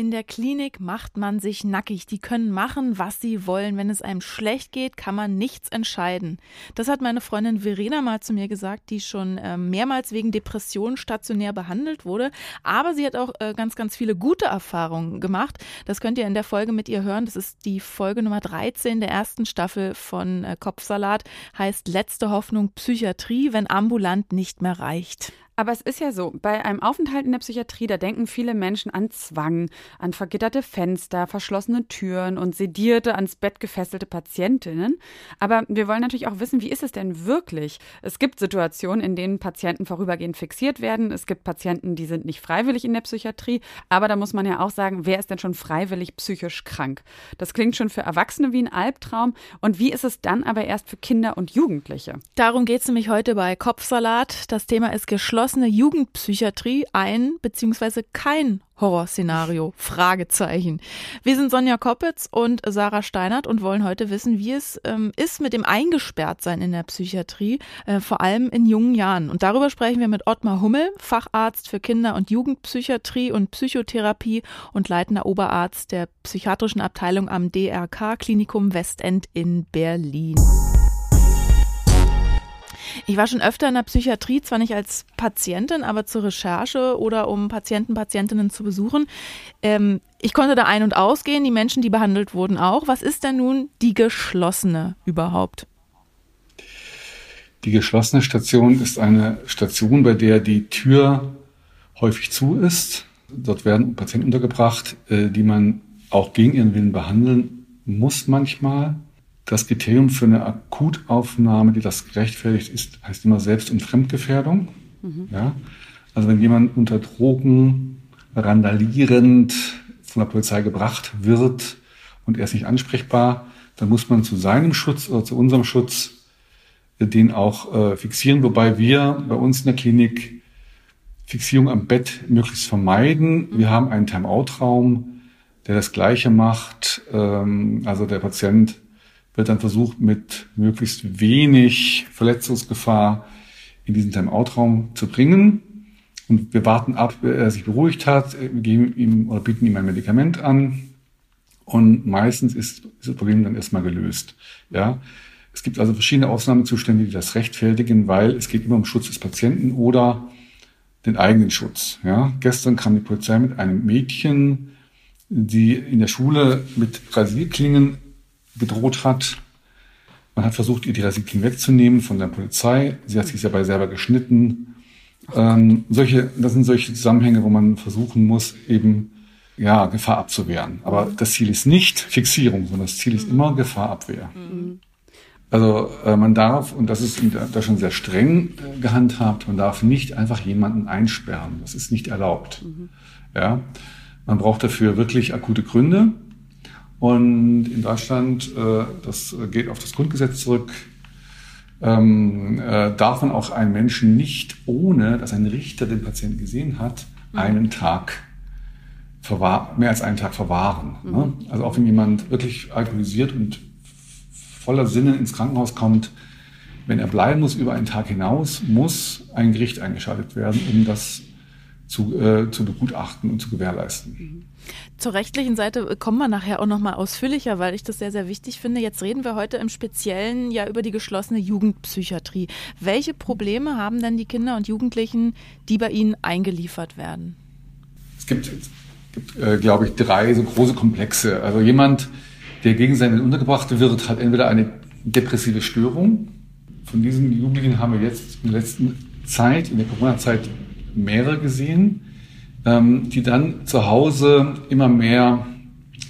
In der Klinik macht man sich nackig. Die können machen, was sie wollen. Wenn es einem schlecht geht, kann man nichts entscheiden. Das hat meine Freundin Verena mal zu mir gesagt, die schon äh, mehrmals wegen Depressionen stationär behandelt wurde. Aber sie hat auch äh, ganz, ganz viele gute Erfahrungen gemacht. Das könnt ihr in der Folge mit ihr hören. Das ist die Folge Nummer 13 der ersten Staffel von äh, Kopfsalat. Heißt Letzte Hoffnung Psychiatrie, wenn ambulant nicht mehr reicht. Aber es ist ja so, bei einem Aufenthalt in der Psychiatrie, da denken viele Menschen an Zwang, an vergitterte Fenster, verschlossene Türen und sedierte, ans Bett gefesselte Patientinnen. Aber wir wollen natürlich auch wissen, wie ist es denn wirklich? Es gibt Situationen, in denen Patienten vorübergehend fixiert werden. Es gibt Patienten, die sind nicht freiwillig in der Psychiatrie. Aber da muss man ja auch sagen, wer ist denn schon freiwillig psychisch krank? Das klingt schon für Erwachsene wie ein Albtraum. Und wie ist es dann aber erst für Kinder und Jugendliche? Darum geht es nämlich heute bei Kopfsalat. Das Thema ist geschlossen geschlossene Jugendpsychiatrie ein bzw. kein Horrorszenario? Fragezeichen. Wir sind Sonja Koppitz und Sarah Steinert und wollen heute wissen, wie es ähm, ist mit dem Eingesperrtsein in der Psychiatrie, äh, vor allem in jungen Jahren. Und darüber sprechen wir mit Ottmar Hummel, Facharzt für Kinder- und Jugendpsychiatrie und Psychotherapie und leitender Oberarzt der psychiatrischen Abteilung am DRK Klinikum Westend in Berlin. Ich war schon öfter in der Psychiatrie, zwar nicht als Patientin, aber zur Recherche oder um Patienten, Patientinnen zu besuchen. Ähm, ich konnte da ein- und ausgehen, die Menschen, die behandelt wurden, auch. Was ist denn nun die geschlossene überhaupt? Die geschlossene Station ist eine Station, bei der die Tür häufig zu ist. Dort werden Patienten untergebracht, äh, die man auch gegen ihren Willen behandeln muss manchmal. Das Kriterium für eine Akutaufnahme, die das gerechtfertigt ist, heißt immer Selbst- und Fremdgefährdung. Mhm. Ja? Also wenn jemand unter Drogen randalierend von der Polizei gebracht wird und er ist nicht ansprechbar, dann muss man zu seinem Schutz oder zu unserem Schutz den auch äh, fixieren, wobei wir bei uns in der Klinik Fixierung am Bett möglichst vermeiden. Wir haben einen Time-out-Raum, der das Gleiche macht. Ähm, also der Patient wird dann versucht, mit möglichst wenig Verletzungsgefahr in diesen Time-Out-Raum zu bringen. Und wir warten ab, bis er sich beruhigt hat, wir geben ihm oder bieten ihm ein Medikament an. Und meistens ist, das Problem dann erstmal gelöst. Ja. Es gibt also verschiedene Ausnahmezustände, die das rechtfertigen, weil es geht immer um Schutz des Patienten oder den eigenen Schutz. Ja. Gestern kam die Polizei mit einem Mädchen, die in der Schule mit Rasierklingen gedroht hat. Man hat versucht, ihr die Rasiken wegzunehmen von der Polizei. Sie hat sich dabei selber geschnitten. Ähm, solche, das sind solche Zusammenhänge, wo man versuchen muss, eben ja, Gefahr abzuwehren. Aber das Ziel ist nicht Fixierung, sondern das Ziel ist immer Gefahrabwehr. Also äh, man darf, und das ist da schon sehr streng äh, gehandhabt, man darf nicht einfach jemanden einsperren. Das ist nicht erlaubt. Mhm. Ja, man braucht dafür wirklich akute Gründe. Und in Deutschland, äh, das geht auf das Grundgesetz zurück, ähm, äh, darf man auch einen Menschen nicht, ohne dass ein Richter den Patienten gesehen hat, mhm. einen Tag verwahr mehr als einen Tag verwahren. Ne? Mhm. Also auch wenn jemand wirklich alkoholisiert und voller Sinnen ins Krankenhaus kommt, wenn er bleiben muss über einen Tag hinaus, muss ein Gericht eingeschaltet werden, um das zu, äh, zu begutachten und zu gewährleisten. Mhm. Zur rechtlichen Seite kommen wir nachher auch nochmal ausführlicher, weil ich das sehr, sehr wichtig finde. Jetzt reden wir heute im Speziellen ja über die geschlossene Jugendpsychiatrie. Welche Probleme haben denn die Kinder und Jugendlichen, die bei Ihnen eingeliefert werden? Es gibt, gibt äh, glaube ich, drei so große Komplexe. Also jemand, der gegen seinen Willen untergebracht wird, hat entweder eine depressive Störung. Von diesen Jugendlichen haben wir jetzt in der letzten Zeit, in der Corona-Zeit, mehrere gesehen ähm, die dann zu Hause immer mehr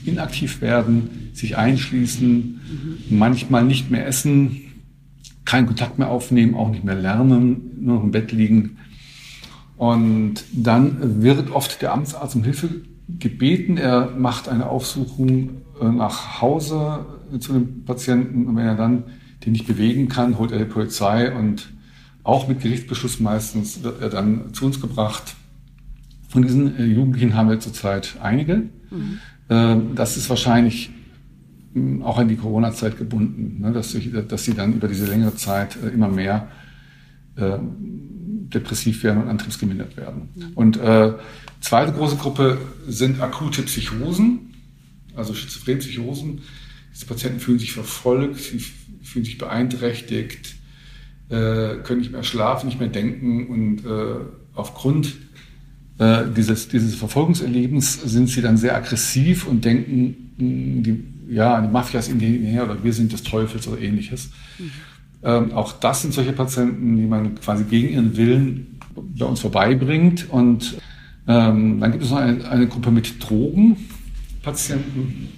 inaktiv werden, sich einschließen, mhm. manchmal nicht mehr essen, keinen Kontakt mehr aufnehmen, auch nicht mehr lernen, nur noch im Bett liegen. Und dann wird oft der Amtsarzt um Hilfe gebeten. Er macht eine Aufsuchung äh, nach Hause zu dem Patienten. Und wenn er dann den nicht bewegen kann, holt er die Polizei und auch mit Gerichtsbeschluss meistens wird er dann zu uns gebracht. Von diesen äh, Jugendlichen haben wir zurzeit einige. Mhm. Ähm, das ist wahrscheinlich hm, auch an die Corona-Zeit gebunden, ne, dass, sie dann über diese längere Zeit äh, immer mehr äh, depressiv werden und antriebsgemindert werden. Und äh, zweite große Gruppe sind akute Psychosen, also Schizophren-Psychosen. Diese Patienten fühlen sich verfolgt, sie fühlen sich beeinträchtigt, äh, können nicht mehr schlafen, nicht mehr denken und äh, aufgrund äh, dieses, dieses Verfolgungserlebens sind sie dann sehr aggressiv und denken, mh, die, ja, die Mafia ist ihnen her oder wir sind des Teufels oder ähnliches. Mhm. Ähm, auch das sind solche Patienten, die man quasi gegen ihren Willen bei uns vorbeibringt. Und ähm, dann gibt es noch eine, eine Gruppe mit Drogenpatienten,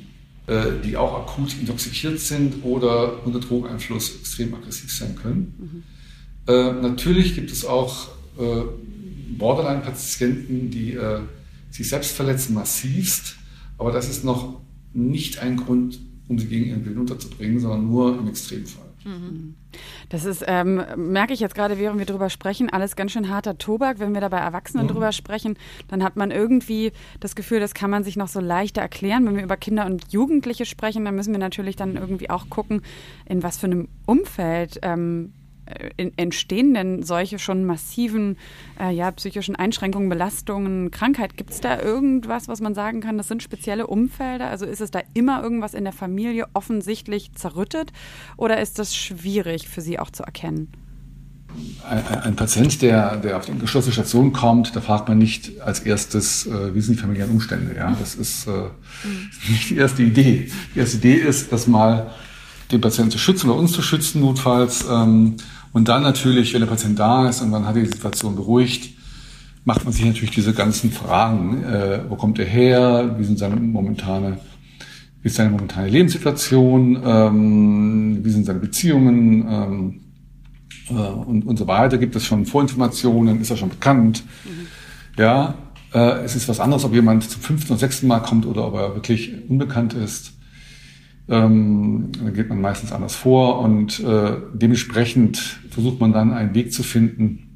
die auch akut intoxikiert sind oder unter Drogeneinfluss extrem aggressiv sein können. Mhm. Äh, natürlich gibt es auch äh, Borderline-Patienten, die äh, sich selbst verletzen, massivst. Aber das ist noch nicht ein Grund, um sie gegen ihren Willen unterzubringen, sondern nur im Extremfall. Mhm. Das ist, ähm, merke ich jetzt gerade, während wir drüber sprechen, alles ganz schön harter Tobak. Wenn wir da bei Erwachsenen mhm. drüber sprechen, dann hat man irgendwie das Gefühl, das kann man sich noch so leichter erklären. Wenn wir über Kinder und Jugendliche sprechen, dann müssen wir natürlich dann irgendwie auch gucken, in was für einem Umfeld ähm, entstehen denn solche schon massiven äh, ja, psychischen Einschränkungen, Belastungen, Krankheit? Gibt es da irgendwas, was man sagen kann, das sind spezielle Umfelder? Also ist es da immer irgendwas in der Familie offensichtlich zerrüttet oder ist das schwierig für Sie auch zu erkennen? Ein, ein Patient, der, der auf die geschlossene Station kommt, da fragt man nicht als erstes, äh, wie sind die familiären Umstände. Ja? Das ist äh, nicht die erste Idee. Die erste Idee ist, dass mal den Patienten zu schützen oder uns zu schützen, notfalls. Ähm, und dann natürlich, wenn der Patient da ist und man hat die Situation beruhigt, macht man sich natürlich diese ganzen Fragen. Äh, wo kommt er her? Wie sind seine momentane, wie ist seine momentane Lebenssituation? Ähm, wie sind seine Beziehungen? Ähm, äh, und, und so weiter. Gibt es schon Vorinformationen? Ist er schon bekannt? Mhm. Ja, äh, es ist was anderes, ob jemand zum fünften oder sechsten Mal kommt oder ob er wirklich unbekannt ist. Ähm, dann geht man meistens anders vor und äh, dementsprechend versucht man dann einen Weg zu finden,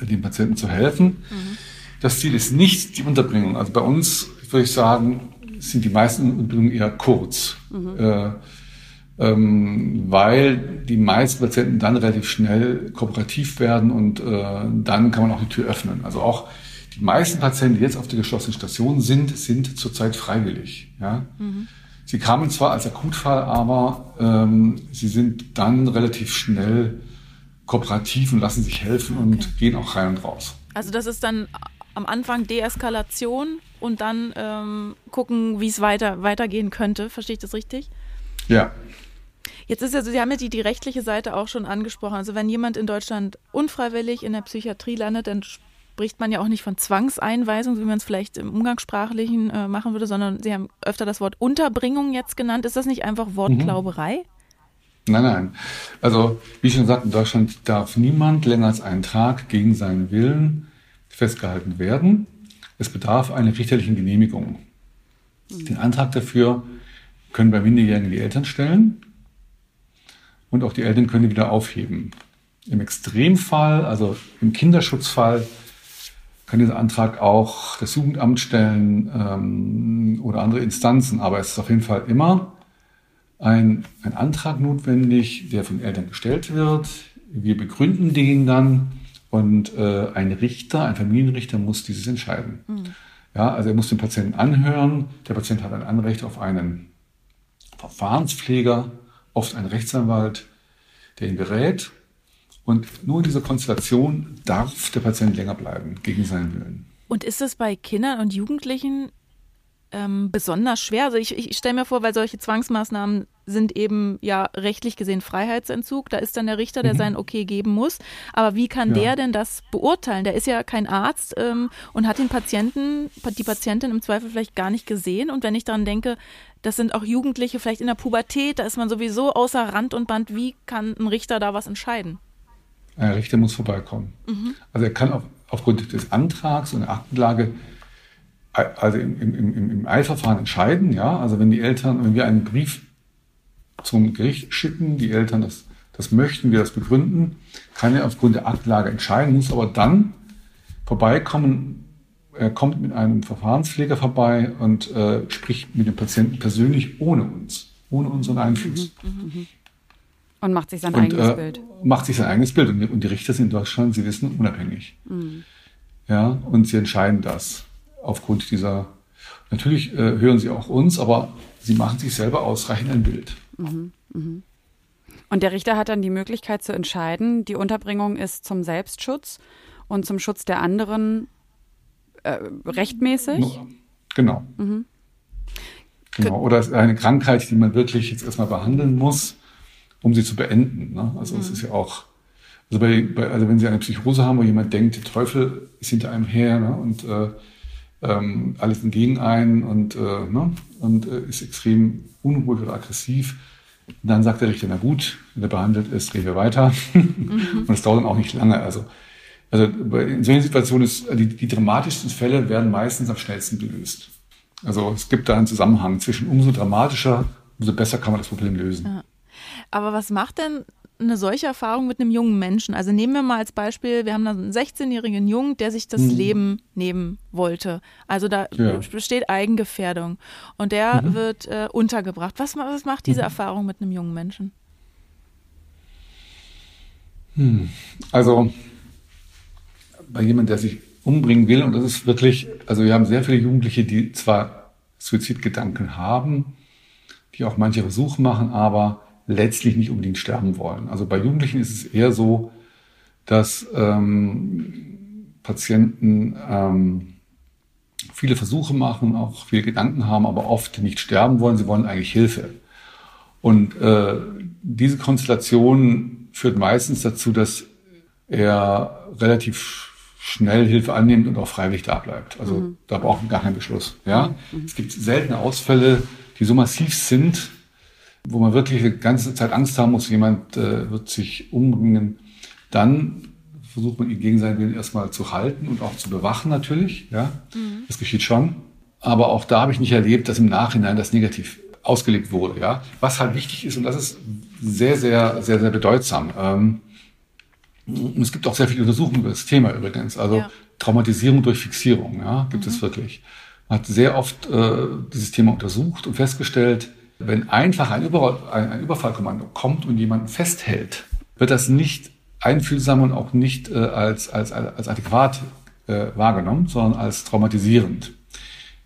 dem Patienten zu helfen. Mhm. Das Ziel ist nicht die Unterbringung. Also bei uns würde ich sagen, sind die meisten Unterbringungen eher kurz, mhm. äh, ähm, weil die meisten Patienten dann relativ schnell kooperativ werden und äh, dann kann man auch die Tür öffnen. Also auch die meisten Patienten, die jetzt auf der geschlossenen Station sind, sind zurzeit freiwillig. Ja? Mhm. Sie kamen zwar als Akutfall, aber ähm, sie sind dann relativ schnell kooperativ und lassen sich helfen okay. und gehen auch rein und raus. Also das ist dann am Anfang Deeskalation und dann ähm, gucken, wie es weiter, weitergehen könnte. Verstehe ich das richtig? Ja. Jetzt ist ja so, Sie haben ja die, die rechtliche Seite auch schon angesprochen. Also wenn jemand in Deutschland unfreiwillig in der Psychiatrie landet, dann spricht man ja auch nicht von Zwangseinweisung, wie man es vielleicht im Umgangssprachlichen äh, machen würde, sondern Sie haben öfter das Wort Unterbringung jetzt genannt. Ist das nicht einfach Wortglauberei? Mhm. Nein, nein. Also, wie schon gesagt, in Deutschland darf niemand länger als einen Tag gegen seinen Willen festgehalten werden. Es bedarf einer richterlichen Genehmigung. Mhm. Den Antrag dafür können bei Minderjährigen die Eltern stellen und auch die Eltern können wieder aufheben. Im Extremfall, also im Kinderschutzfall, kann dieser Antrag auch das Jugendamt stellen ähm, oder andere Instanzen, aber es ist auf jeden Fall immer ein, ein Antrag notwendig, der von Eltern gestellt wird. Wir begründen den dann und äh, ein Richter, ein Familienrichter muss dieses entscheiden. Mhm. Ja, also er muss den Patienten anhören. Der Patient hat ein Anrecht auf einen Verfahrenspfleger, oft einen Rechtsanwalt, der ihn berät und nur in dieser Konstellation darf der Patient länger bleiben, gegen seinen Willen. Und ist es bei Kindern und Jugendlichen ähm, besonders schwer? Also ich, ich stelle mir vor, weil solche Zwangsmaßnahmen sind eben ja rechtlich gesehen Freiheitsentzug. Da ist dann der Richter, der mhm. sein Okay geben muss. Aber wie kann ja. der denn das beurteilen? Der ist ja kein Arzt ähm, und hat den Patienten, die Patientin im Zweifel vielleicht gar nicht gesehen. Und wenn ich daran denke, das sind auch Jugendliche vielleicht in der Pubertät, da ist man sowieso außer Rand und Band. Wie kann ein Richter da was entscheiden? Ein Richter muss vorbeikommen. Mhm. Also er kann auf, aufgrund des Antrags und der Aktenlage also im, im, im, im Eilverfahren entscheiden, ja. Also wenn die Eltern, wenn wir einen Brief zum Gericht schicken, die Eltern das, das möchten, wir das begründen, kann er aufgrund der Aktenlage entscheiden, muss aber dann vorbeikommen, er kommt mit einem Verfahrenspfleger vorbei und äh, spricht mit dem Patienten persönlich ohne uns. ohne unseren Einfluss. Und macht sich sein Und eigenes äh, Bild. macht sich sein eigenes Bild. Und die, und die Richter sind in Deutschland, sie wissen, unabhängig. Ja, und sie entscheiden das aufgrund dieser. Natürlich äh, hören sie auch uns, aber sie machen sich selber ausreichend ein Bild. Und der Richter hat dann die Möglichkeit zu entscheiden, die Unterbringung ist zum Selbstschutz und zum Schutz der anderen äh, rechtmäßig. Genau. Genau. Oder eine Krankheit, die man wirklich jetzt erstmal behandeln muss, um sie zu beenden. Ne? Also es ist ja auch, also, bei, bei, also wenn Sie eine Psychose haben, wo jemand denkt, der Teufel ist hinter einem her ne? und äh, ähm, alles sind gegen einen und, äh, ne? und äh, ist extrem unruhig oder aggressiv, dann sagt der Richter, na gut, wenn er behandelt ist, reden wir weiter. und es dauert dann auch nicht lange. Also, also in solchen Situationen ist, die, die dramatischsten Fälle werden meistens am schnellsten gelöst. Also es gibt da einen Zusammenhang zwischen umso dramatischer, umso besser kann man das Problem lösen. Aber was macht denn eine solche Erfahrung mit einem jungen Menschen? Also nehmen wir mal als Beispiel, wir haben da einen 16-jährigen Jungen, der sich das Leben nehmen wollte. Also da Ja. besteht Eigengefährdung und der wird äh, untergebracht. Was, was macht diese Erfahrung mit einem jungen Menschen? Also bei jemandem, der sich umbringen will, und das ist wirklich, also wir haben sehr viele Jugendliche, die zwar Suizidgedanken haben, die auch manche Versuche machen, aber letztlich nicht unbedingt sterben wollen. Also bei Jugendlichen ist es eher so, dass ähm, Patienten ähm, viele Versuche machen, auch viele Gedanken haben, aber oft nicht sterben wollen. Sie wollen eigentlich Hilfe. Und äh, diese Konstellation führt meistens dazu, dass er relativ schnell Hilfe annimmt und auch freiwillig da bleibt. Also da braucht man gar keinen Beschluss. Ja, es gibt seltene Ausfälle, die so massiv sind, wo man wirklich die ganze Zeit Angst haben muss, jemand äh, wird sich umbringen. Dann versucht man ihn gegen seinen Willen erstmal zu halten und auch zu bewachen natürlich. Ja, das geschieht schon. Aber auch da habe ich nicht erlebt, dass im Nachhinein das negativ ausgelegt wurde. Ja, was halt wichtig ist und das ist sehr, sehr, sehr, sehr bedeutsam. Ähm, und es gibt auch sehr viele Untersuchungen über das Thema übrigens. Also Ja. Traumatisierung durch Fixierung, ja, gibt es wirklich. Man hat sehr oft äh, dieses Thema untersucht und festgestellt, wenn einfach ein, Über ein, Überfallkommando kommt und jemanden festhält, wird das nicht einfühlsam und auch nicht äh, als, als, als adäquat äh, wahrgenommen, sondern als traumatisierend.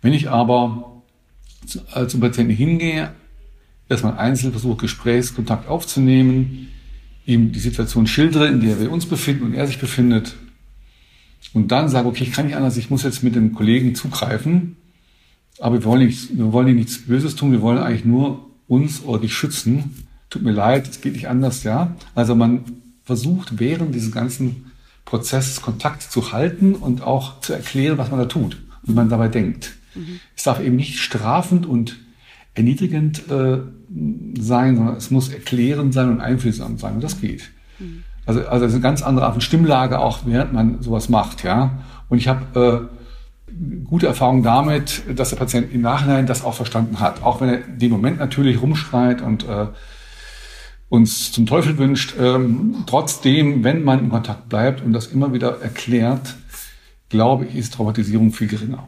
Wenn ich aber zu, äh, zum Patienten hingehe, erstmal einzeln versuche, Gesprächskontakt aufzunehmen, ihm die Situation schildere, in der wir uns befinden und er sich befindet, und dann sage, okay, ich kann nicht anders, ich muss jetzt mit dem Kollegen zugreifen, aber wir wollen, nicht, wir wollen nichts Böses tun, wir wollen eigentlich nur uns oder dich schützen. Tut mir leid, es geht nicht anders, ja. Also man versucht während dieses ganzen Prozesses Kontakt zu halten und auch zu erklären, was man da tut und wie man dabei denkt. Es darf eben nicht strafend und erniedrigend äh, sein, sondern es muss erklärend sein und einfühlsam sein und das geht. Also, also es ist eine ganz andere Art von Stimmlage auch, während man sowas macht, ja. Und ich habe äh, gute Erfahrung damit, dass der Patient im Nachhinein das auch verstanden hat, auch wenn er dem Moment natürlich rumschreit und äh, uns zum Teufel wünscht. Ähm, trotzdem, wenn man in Kontakt bleibt und das immer wieder erklärt, glaube ich, ist Traumatisierung viel geringer.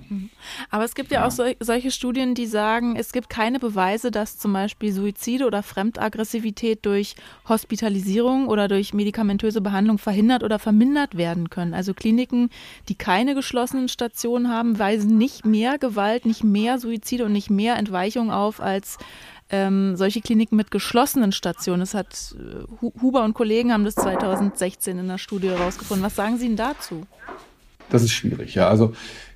Aber es gibt ja, auch sol solche Studien, die sagen, es gibt keine Beweise, dass zum Beispiel Suizide oder Fremdaggressivität durch Hospitalisierung oder durch medikamentöse Behandlung verhindert oder vermindert werden können. Also Kliniken, die keine geschlossenen Stationen haben, weisen nicht mehr Gewalt, nicht mehr Suizide und nicht mehr Entweichung auf als ähm, solche Kliniken mit geschlossenen Stationen. Das hat äh, Hu- Huber und Kollegen haben das 2016 in einer Studie herausgefunden. Was sagen Sie denn dazu? Das ist schwierig, ja. Also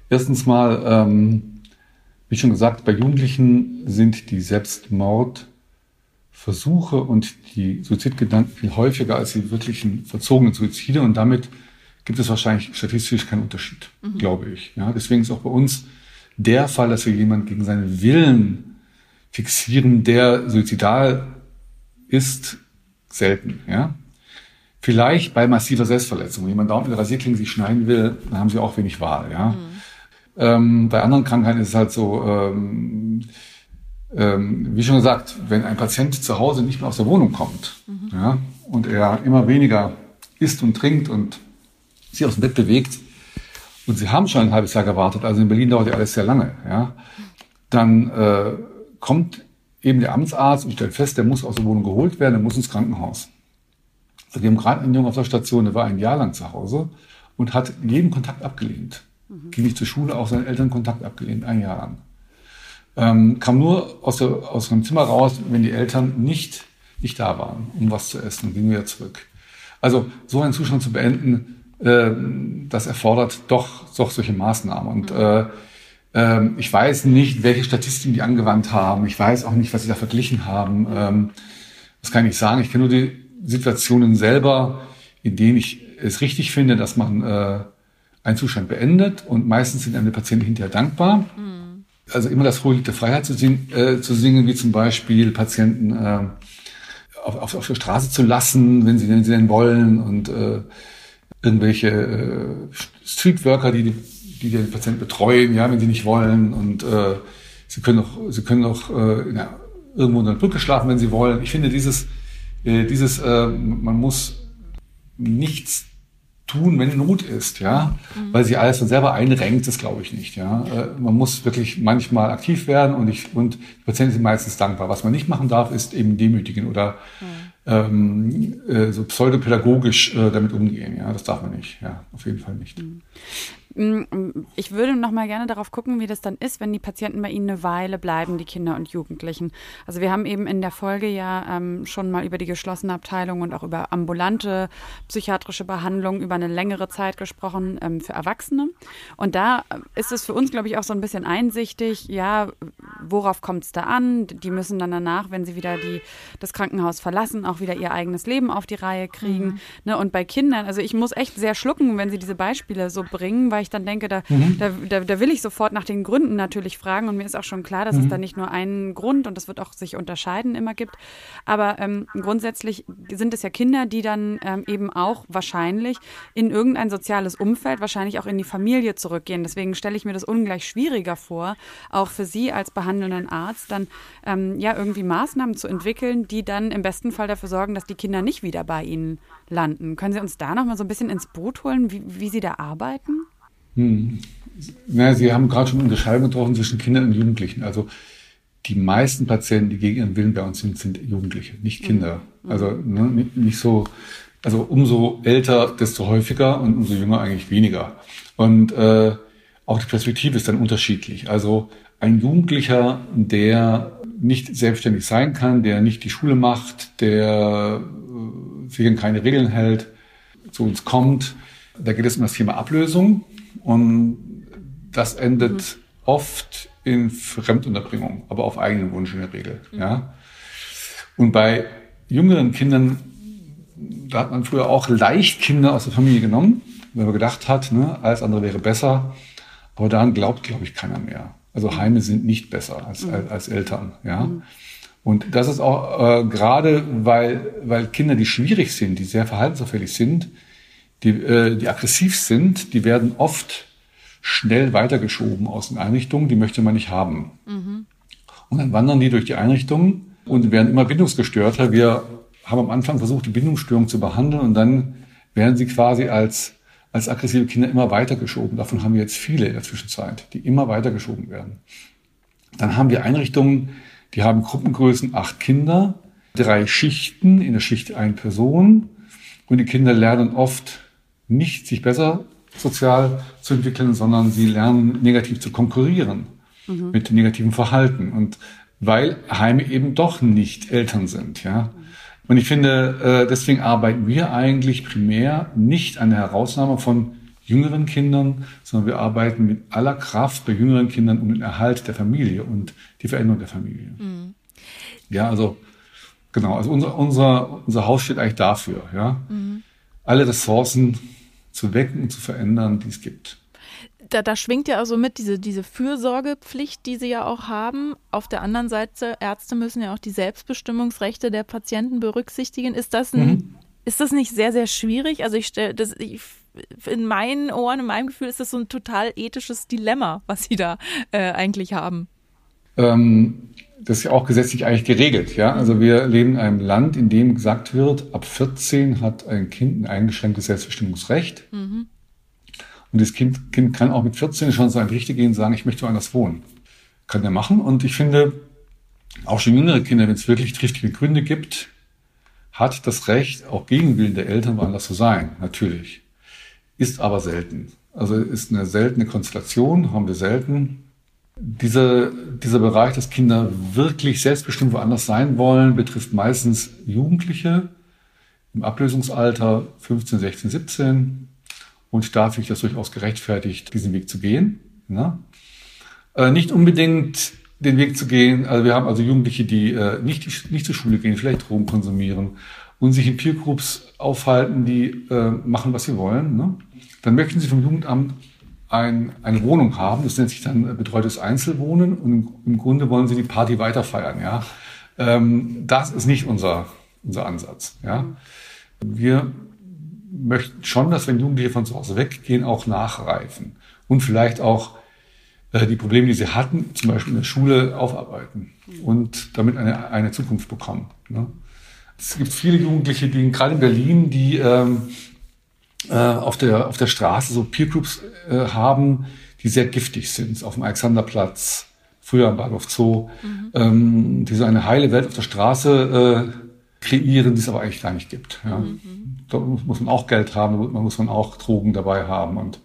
erstens mal, ähm, wie schon gesagt, bei Jugendlichen sind die Selbstmordversuche und die Suizidgedanken viel häufiger als die wirklichen verzogenen Suizide und damit gibt es wahrscheinlich statistisch keinen Unterschied, glaube ich. Ja, deswegen ist auch bei uns der Fall, dass wir jemanden gegen seinen Willen fixieren, der suizidal ist, selten. Ja, Vielleicht bei massiver Selbstverletzung. Wenn jemand dauernd mit der Rasierklinge sich schneiden will, dann haben sie auch wenig Wahl. Ja? Ähm, bei anderen Krankheiten ist es halt so, ähm, ähm, wie schon gesagt, wenn ein Patient zu Hause nicht mehr aus der Wohnung kommt ja, und er immer weniger isst und trinkt und sich aus dem Bett bewegt und sie haben schon ein halbes Jahr gewartet, also in Berlin dauert ja alles sehr lange, ja, dann äh, kommt eben der Amtsarzt und stellt fest, der muss aus der Wohnung geholt werden, der muss ins Krankenhaus. Also wir haben gerade einen Jungen auf der Station, der war ein Jahr lang zu Hause und hat jeden Kontakt abgelehnt. Mhm. Ging nicht zur Schule, auch seinen Eltern Kontakt abgelehnt, ein Jahr lang. Ähm, kam nur aus, der, aus dem Zimmer raus, wenn die Eltern nicht, nicht da waren, um was zu essen, und ging wieder zurück. Also so einen Zustand zu beenden, äh, das erfordert doch, doch solche Maßnahmen. Und mhm. äh, äh, ich weiß nicht, welche Statistiken die angewandt haben. Ich weiß auch nicht, was sie da verglichen haben. Ähm, das kann ich nicht sagen. Ich kenne nur die Situationen selber, in denen ich es richtig finde, dass man äh, einen Zustand beendet und meistens sind einem die Patienten hinterher dankbar. Mhm. Also immer das Hohe der Freiheit zu, sing, äh, zu singen, wie zum Beispiel Patienten äh, auf, auf, auf der Straße zu lassen, wenn sie, wenn sie denn wollen und äh, irgendwelche äh, Streetworker, die, die die den Patienten betreuen, ja, wenn sie nicht wollen und äh, sie können auch, sie können auch äh, ja, irgendwo in der Brücke schlafen, wenn sie wollen. Ich finde dieses, dieses, äh, man muss nichts tun, wenn Not ist, ja, mhm. weil sie alles dann selber einrenkt, das glaube ich nicht, ja. Äh, man muss wirklich manchmal aktiv werden und ich und die Patienten sind meistens dankbar. Was man nicht machen darf, ist eben demütigen oder mhm. ähm, äh, so pseudopädagogisch äh, damit umgehen, ja. Das darf man nicht, ja, auf jeden Fall nicht. Mhm. Mm, ich würde noch mal gerne darauf gucken, wie das dann ist, wenn die Patienten bei Ihnen eine Weile bleiben, die Kinder und Jugendlichen. Also wir haben eben in der Folge ja ähm, schon mal über die geschlossene Abteilung und auch über ambulante psychiatrische Behandlung über eine längere Zeit gesprochen ähm, für Erwachsene. Und da ist es für uns, glaube ich, auch so ein bisschen einsichtig, ja, worauf kommt es da an? Die müssen dann danach, wenn sie wieder die, das Krankenhaus verlassen, auch wieder ihr eigenes Leben auf die Reihe kriegen. Mhm. Ne? Und bei Kindern, also ich muss echt sehr schlucken, wenn Sie diese Beispiele so bringen, weil ich dann denke, da, mhm. da, da, da, will ich sofort nach den Gründen natürlich fragen. Und mir ist auch schon klar, dass mhm. es da nicht nur einen Grund und das wird auch sich unterscheiden immer gibt. Aber ähm, grundsätzlich sind es ja Kinder, die dann ähm, eben auch wahrscheinlich in irgendein soziales Umfeld, wahrscheinlich auch in die Familie zurückgehen. Deswegen stelle ich mir das ungleich schwieriger vor, auch für Sie als behandelnden Arzt dann ähm, ja irgendwie Maßnahmen zu entwickeln, die dann im besten Fall dafür sorgen, dass die Kinder nicht wieder bei Ihnen landen. Können Sie uns da noch mal so ein bisschen ins Boot holen, wie, wie Sie da arbeiten? Hm. Na, Sie haben gerade schon eine Unterscheidung getroffen zwischen Kindern und Jugendlichen. Also die meisten Patienten, die gegen ihren Willen bei uns sind, sind Jugendliche, nicht mhm. Kinder. Mhm. Also ne, nicht so, also umso älter, desto häufiger und umso jünger eigentlich weniger. Und äh, auch die Perspektive ist dann unterschiedlich. Also ein Jugendlicher, der nicht selbstständig sein kann, der nicht die Schule macht, der äh, sich an keine Regeln hält, zu uns kommt, da geht es um das Thema Ablösung. Und das endet mhm. oft in Fremdunterbringung, aber auf eigenen Wunsch in der Regel. Mhm. Ja. Und bei jüngeren Kindern, da hat man früher auch leicht Kinder aus der Familie genommen, wenn man gedacht hat, ne, alles andere wäre besser. Aber daran glaubt, glaube ich, keiner mehr. Also mhm. Heime sind nicht besser als, mhm. als, als Eltern. Ja. Mhm. Und das ist auch äh, gerade, weil, weil Kinder, die schwierig sind, die sehr verhaltensauffällig sind, die, äh, die aggressiv sind, die werden oft schnell weitergeschoben aus den Einrichtungen, die möchte man nicht haben. Mhm. Und dann wandern die durch die Einrichtungen und werden immer bindungsgestörter. Wir haben am Anfang versucht, die Bindungsstörung zu behandeln und dann werden sie quasi als, als aggressive Kinder immer weitergeschoben. Davon haben wir jetzt viele in der Zwischenzeit, die immer weitergeschoben werden. Dann haben wir Einrichtungen, die haben Gruppengrößen acht Kinder, drei Schichten, in der Schicht eine Person und die Kinder lernen oft nicht sich besser sozial zu entwickeln, sondern sie lernen negativ zu konkurrieren mhm. mit negativem Verhalten. Und weil Heime eben doch nicht Eltern sind, ja. Und ich finde, äh, deswegen arbeiten wir eigentlich primär nicht an der Herausnahme von jüngeren Kindern, sondern wir arbeiten mit aller Kraft bei jüngeren Kindern um den Erhalt der Familie und die Veränderung der Familie. Mhm. Ja, also genau, also unser, unser, unser Haus steht eigentlich dafür, ja. Mhm. Alle Ressourcen zu wecken und zu verändern, die es gibt. Da, da, schwingt ja also mit diese, diese Fürsorgepflicht, die sie ja auch haben. Auf der anderen Seite, Ärzte müssen ja auch die Selbstbestimmungsrechte der Patienten berücksichtigen. Ist das, ein, mhm. ist das nicht sehr, sehr schwierig? Also ich stelle das, ich, in meinen Ohren, in meinem Gefühl ist das so ein total ethisches Dilemma, was sie da äh, eigentlich haben. Ähm, das ist ja auch gesetzlich eigentlich geregelt. Ja? Also wir leben in einem Land, in dem gesagt wird, ab 14 hat ein Kind ein eingeschränktes Selbstbestimmungsrecht. Mhm. Und das kind, kind kann auch mit 14 schon so ein Richter gehen und sagen, ich möchte woanders wohnen. Kann er machen. Und ich finde, auch schon jüngere Kinder, wenn es wirklich triftige Gründe gibt, hat das Recht, auch gegen Willen der Eltern woanders zu sein, natürlich. Ist aber selten. Also ist eine seltene Konstellation, haben wir selten. Diese, dieser Bereich, dass Kinder wirklich selbstbestimmt woanders sein wollen, betrifft meistens Jugendliche im Ablösungsalter 15, 16, 17. Und da finde ich das durchaus gerechtfertigt, diesen Weg zu gehen. Ne? Äh, nicht unbedingt den Weg zu gehen. Also wir haben also Jugendliche, die äh, nicht, nicht zur Schule gehen, vielleicht Drogen konsumieren und sich in Peergroups aufhalten, die äh, machen, was sie wollen. Ne? Dann möchten sie vom Jugendamt ein, eine Wohnung haben. Das nennt sich dann betreutes Einzelwohnen. Und im Grunde wollen sie die Party weiterfeiern. Ja? Ähm, das ist nicht unser, unser Ansatz. Ja? Wir möchten schon, dass wenn Jugendliche von zu Hause weggehen, auch nachreifen und vielleicht auch äh, die Probleme, die sie hatten, zum Beispiel in der Schule aufarbeiten und damit eine, eine Zukunft bekommen. Ne? Es gibt viele Jugendliche, die gerade in Berlin, die ähm, äh, auf, der, auf der Straße so Peergroups äh, haben, die sehr giftig sind. Auf dem Alexanderplatz, früher am Bahnhof Zoo, mhm. ähm, die so eine heile Welt auf der Straße äh, kreieren, die es aber eigentlich gar nicht gibt. Ja. Mhm. Da muss man auch Geld haben, da muss man auch Drogen dabei haben. Und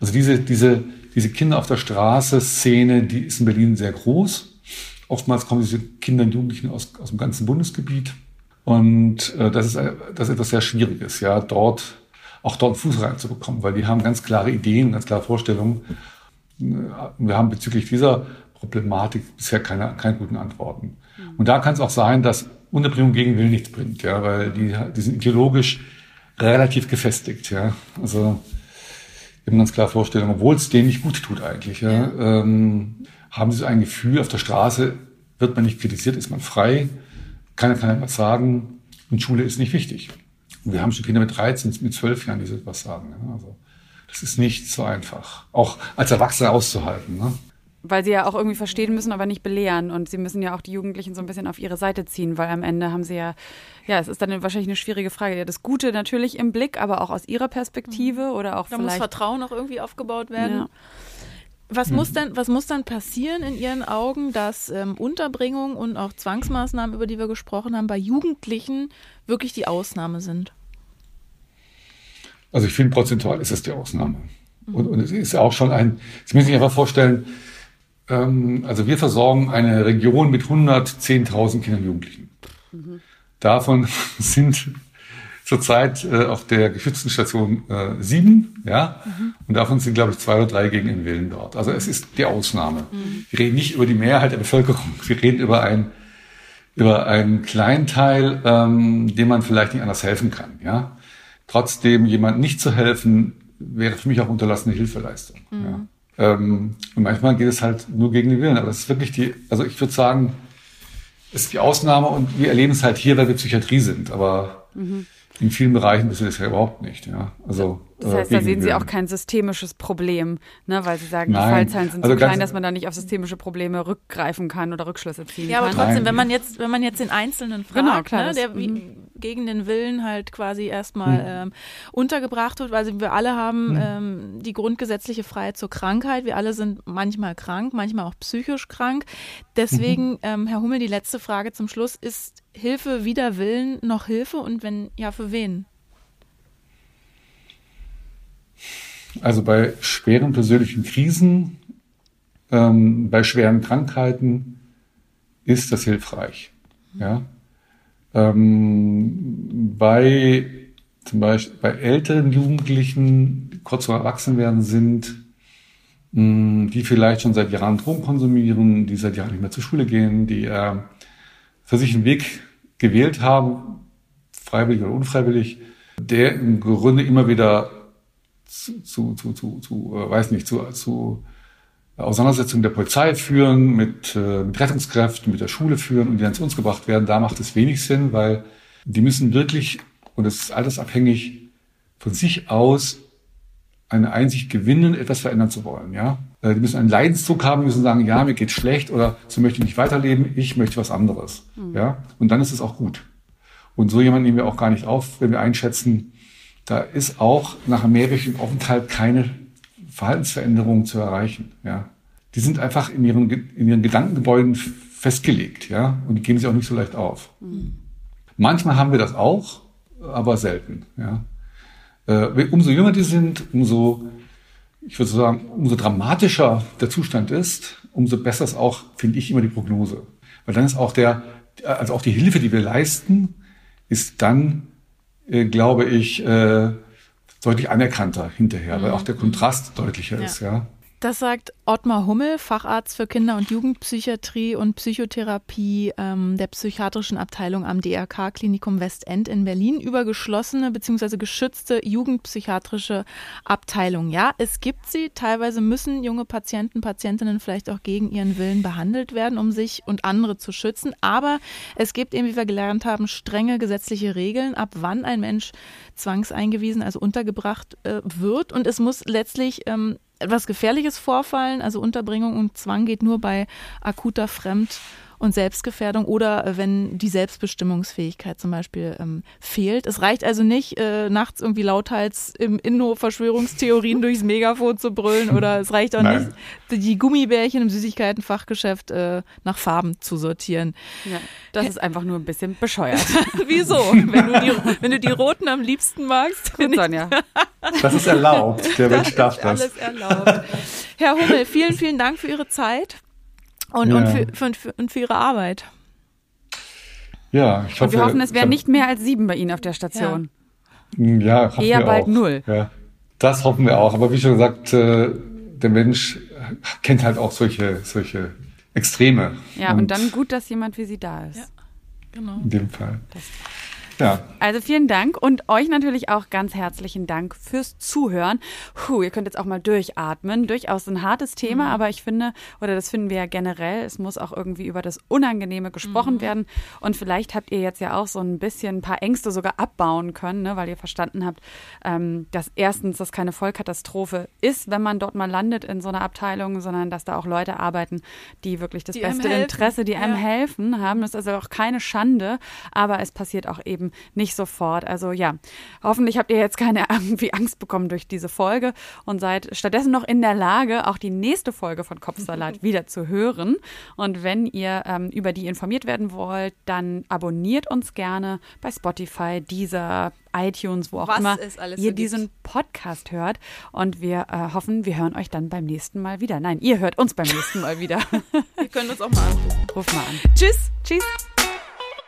also diese, diese diese Kinder auf der Straße Szene, die ist in Berlin sehr groß. Oftmals kommen diese Kinder und Jugendlichen aus, aus dem ganzen Bundesgebiet. Und äh, das, ist, das ist etwas sehr Schwieriges, ja, dort auch dort Fuß reinzubekommen, weil die haben ganz klare Ideen, ganz klare Vorstellungen. Wir haben bezüglich dieser Problematik bisher keine, keine guten Antworten. Und da kann es auch sein, dass Unterbringung gegen Willen nichts bringt, ja, weil die, die sind ideologisch relativ gefestigt, ja. Also wir haben ganz klar Vorstellungen, obwohl es denen nicht gut tut eigentlich. Ja, ja. Ähm, haben sie so ein Gefühl, auf der Straße wird man nicht kritisiert, ist man frei, keiner kann etwas sagen und Schule ist nicht wichtig. Wir haben schon Kinder mit 13, mit 12 Jahren, die so etwas sagen. Also das ist nicht so einfach, auch als Erwachsener auszuhalten. Ne? weil sie ja auch irgendwie verstehen müssen, aber nicht belehren. Und sie müssen ja auch die Jugendlichen so ein bisschen auf ihre Seite ziehen, weil am Ende haben sie ja, ja, es ist dann wahrscheinlich eine schwierige Frage. Ja, das Gute natürlich im Blick, aber auch aus ihrer Perspektive mhm. oder auch da vielleicht. muss Vertrauen auch irgendwie aufgebaut werden. Ja. Was muss denn, was muss dann passieren in Ihren Augen, dass ähm, Unterbringung und auch Zwangsmaßnahmen, über die wir gesprochen haben, bei Jugendlichen wirklich die Ausnahme sind? Also ich finde, prozentual ist es die Ausnahme. Und, und es ist auch schon ein, Sie müssen sich einfach vorstellen, ähm, also wir versorgen eine Region mit 110.000 Kindern und Jugendlichen. Mhm. Davon sind zurzeit äh, auf der geschützten Station äh, sieben, ja, mhm. und davon sind, glaube ich, zwei oder drei gegen den Willen dort. Also es ist die Ausnahme. Mhm. Wir reden nicht über die Mehrheit der Bevölkerung, wir reden über ein über einen kleinen Teil, ähm, dem man vielleicht nicht anders helfen kann, ja. Trotzdem jemand nicht zu helfen, wäre für mich auch unterlassene Hilfeleistung. Mhm. Ja. Ähm, und manchmal geht es halt nur gegen den Willen. Aber das ist wirklich die, also ich würde sagen, ist die Ausnahme und wir erleben es halt hier, weil wir Psychiatrie sind. Aber mhm. in vielen Bereichen wissen wir das ja überhaupt nicht. Ja. Also das heißt, da sehen Sie auch kein systemisches Problem, ne? weil Sie sagen, Nein. die Fallzahlen sind also so klein, dass man da nicht auf systemische Probleme rückgreifen kann oder Rückschlüsse ziehen kann. Ja, aber trotzdem, wenn man jetzt, wenn man jetzt den Einzelnen fragt, genau, klar, ne, der wie, mhm. Gegen den Willen halt quasi erstmal mhm. ähm, untergebracht wird, weil wir alle haben mhm. ähm, die grundgesetzliche Freiheit zur Krankheit. Wir alle sind manchmal krank, manchmal auch psychisch krank. Deswegen, mhm. ähm, Herr Hummel, die letzte Frage zum Schluss. Ist Hilfe wider Willen noch Hilfe und wenn ja, für wen? Also bei schweren persönlichen Krisen, ähm, bei schweren Krankheiten ist das hilfreich. Ja? Ähm, bei zum Beispiel bei älteren Jugendlichen, die kurz vor Erwachsenwerden sind, mh, die vielleicht schon seit Jahren Drogen konsumieren, die seit Jahren nicht mehr zur Schule gehen, die äh, für sich einen Weg gewählt haben, freiwillig oder unfreiwillig, der im Grunde immer wieder zu, zu, zu, zu, zu äh, weiß nicht, zu, zu Auseinandersetzungen der Polizei führen, mit, äh, mit Rettungskräften, mit der Schule führen und die dann zu uns gebracht werden, da macht es wenig Sinn, weil die müssen wirklich, und es ist altersabhängig, von sich aus eine Einsicht gewinnen, etwas verändern zu wollen. Ja, äh, die müssen einen Leidenszug haben, müssen sagen, ja, mir geht's schlecht oder so möchte ich nicht weiterleben, ich möchte was anderes. Mhm. Ja, und dann ist es auch gut. Und so jemanden nehmen wir auch gar nicht auf, wenn wir einschätzen, da ist auch nach einem mehrwöchigen Aufenthalt keine Verhaltensveränderung zu erreichen. Ja. Die sind einfach in ihren, in ihren Gedankengebäuden festgelegt, ja, und die geben sich auch nicht so leicht auf. Mhm. Manchmal haben wir das auch, aber selten, ja. Äh, umso jünger die sind, umso, ich würde sagen, umso dramatischer der Zustand ist, umso besser ist auch, finde ich, immer die Prognose. Weil dann ist auch der, also auch die Hilfe, die wir leisten, ist dann, äh, glaube ich, äh, deutlich anerkannter hinterher, mhm. weil auch der Kontrast deutlicher ja. ist, ja. Das sagt Ottmar Hummel, Facharzt für Kinder- und Jugendpsychiatrie und Psychotherapie ähm, der psychiatrischen Abteilung am DRK Klinikum Westend in Berlin über geschlossene bzw. geschützte jugendpsychiatrische Abteilungen. Ja, es gibt sie. Teilweise müssen junge Patienten, Patientinnen vielleicht auch gegen ihren Willen behandelt werden, um sich und andere zu schützen. Aber es gibt eben, wie wir gelernt haben, strenge gesetzliche Regeln, ab wann ein Mensch zwangseingewiesen, also untergebracht äh, wird. Und es muss letztlich ähm, etwas Gefährliches vorfallen. Also Unterbringung und Zwang geht nur bei akuter Fremd- und Selbstgefährdung oder äh, wenn die Selbstbestimmungsfähigkeit zum Beispiel ähm, fehlt. Es reicht also nicht, äh, nachts irgendwie lauthals im Innenhof Verschwörungstheorien durchs Megafon zu brüllen oder es reicht auch Nein. nicht, die Gummibärchen im Süßigkeitenfachgeschäft äh, nach Farben zu sortieren. Ja, das ist einfach nur ein bisschen bescheuert. Wieso? Wenn du, die, wenn du die roten am liebsten magst. Gut, Sonja. Das ist erlaubt. Der Mensch darf das. Alles erlaubt. Herr Hummel, vielen, vielen Dank für Ihre Zeit und, ja. und, für, für, für, und für ihre Arbeit. Ja, ich hoffe. Und wir hoffen, es wären nicht mehr als sieben bei Ihnen auf der Station. Ja, ja hoffen Eher wir bald auch. null. Ja, das hoffen wir auch. Aber wie schon gesagt, äh, der Mensch kennt halt auch solche, solche Extreme. Ja, und, und dann gut, dass jemand wie Sie da ist. Ja, genau. In dem Fall. Das ja. Also vielen Dank und euch natürlich auch ganz herzlichen Dank fürs Zuhören. Puh, ihr könnt jetzt auch mal durchatmen. Durchaus ein hartes Thema, mhm. aber ich finde, oder das finden wir ja generell, es muss auch irgendwie über das Unangenehme gesprochen mhm. werden. Und vielleicht habt ihr jetzt ja auch so ein bisschen ein paar Ängste sogar abbauen können, ne, weil ihr verstanden habt, ähm, dass erstens das keine Vollkatastrophe ist, wenn man dort mal landet in so einer Abteilung, sondern dass da auch Leute arbeiten, die wirklich das die beste Interesse, die einem helfen haben. Das ist also auch keine Schande, aber es passiert auch eben eben nicht sofort. Also ja, hoffentlich habt ihr jetzt keine irgendwie Angst bekommen durch diese Folge und seid stattdessen noch in der Lage, auch die nächste Folge von Kopfsalat wieder zu hören. Und wenn ihr ähm, über die informiert werden wollt, dann abonniert uns gerne bei Spotify, dieser iTunes, wo auch Was immer ihr so diesen Podcast hört. Und wir äh, hoffen, wir hören euch dann beim nächsten Mal wieder. Nein, ihr hört uns beim nächsten Mal wieder. ihr könnt uns auch mal anrufen. Ruf mal an. Tschüss. Tschüss.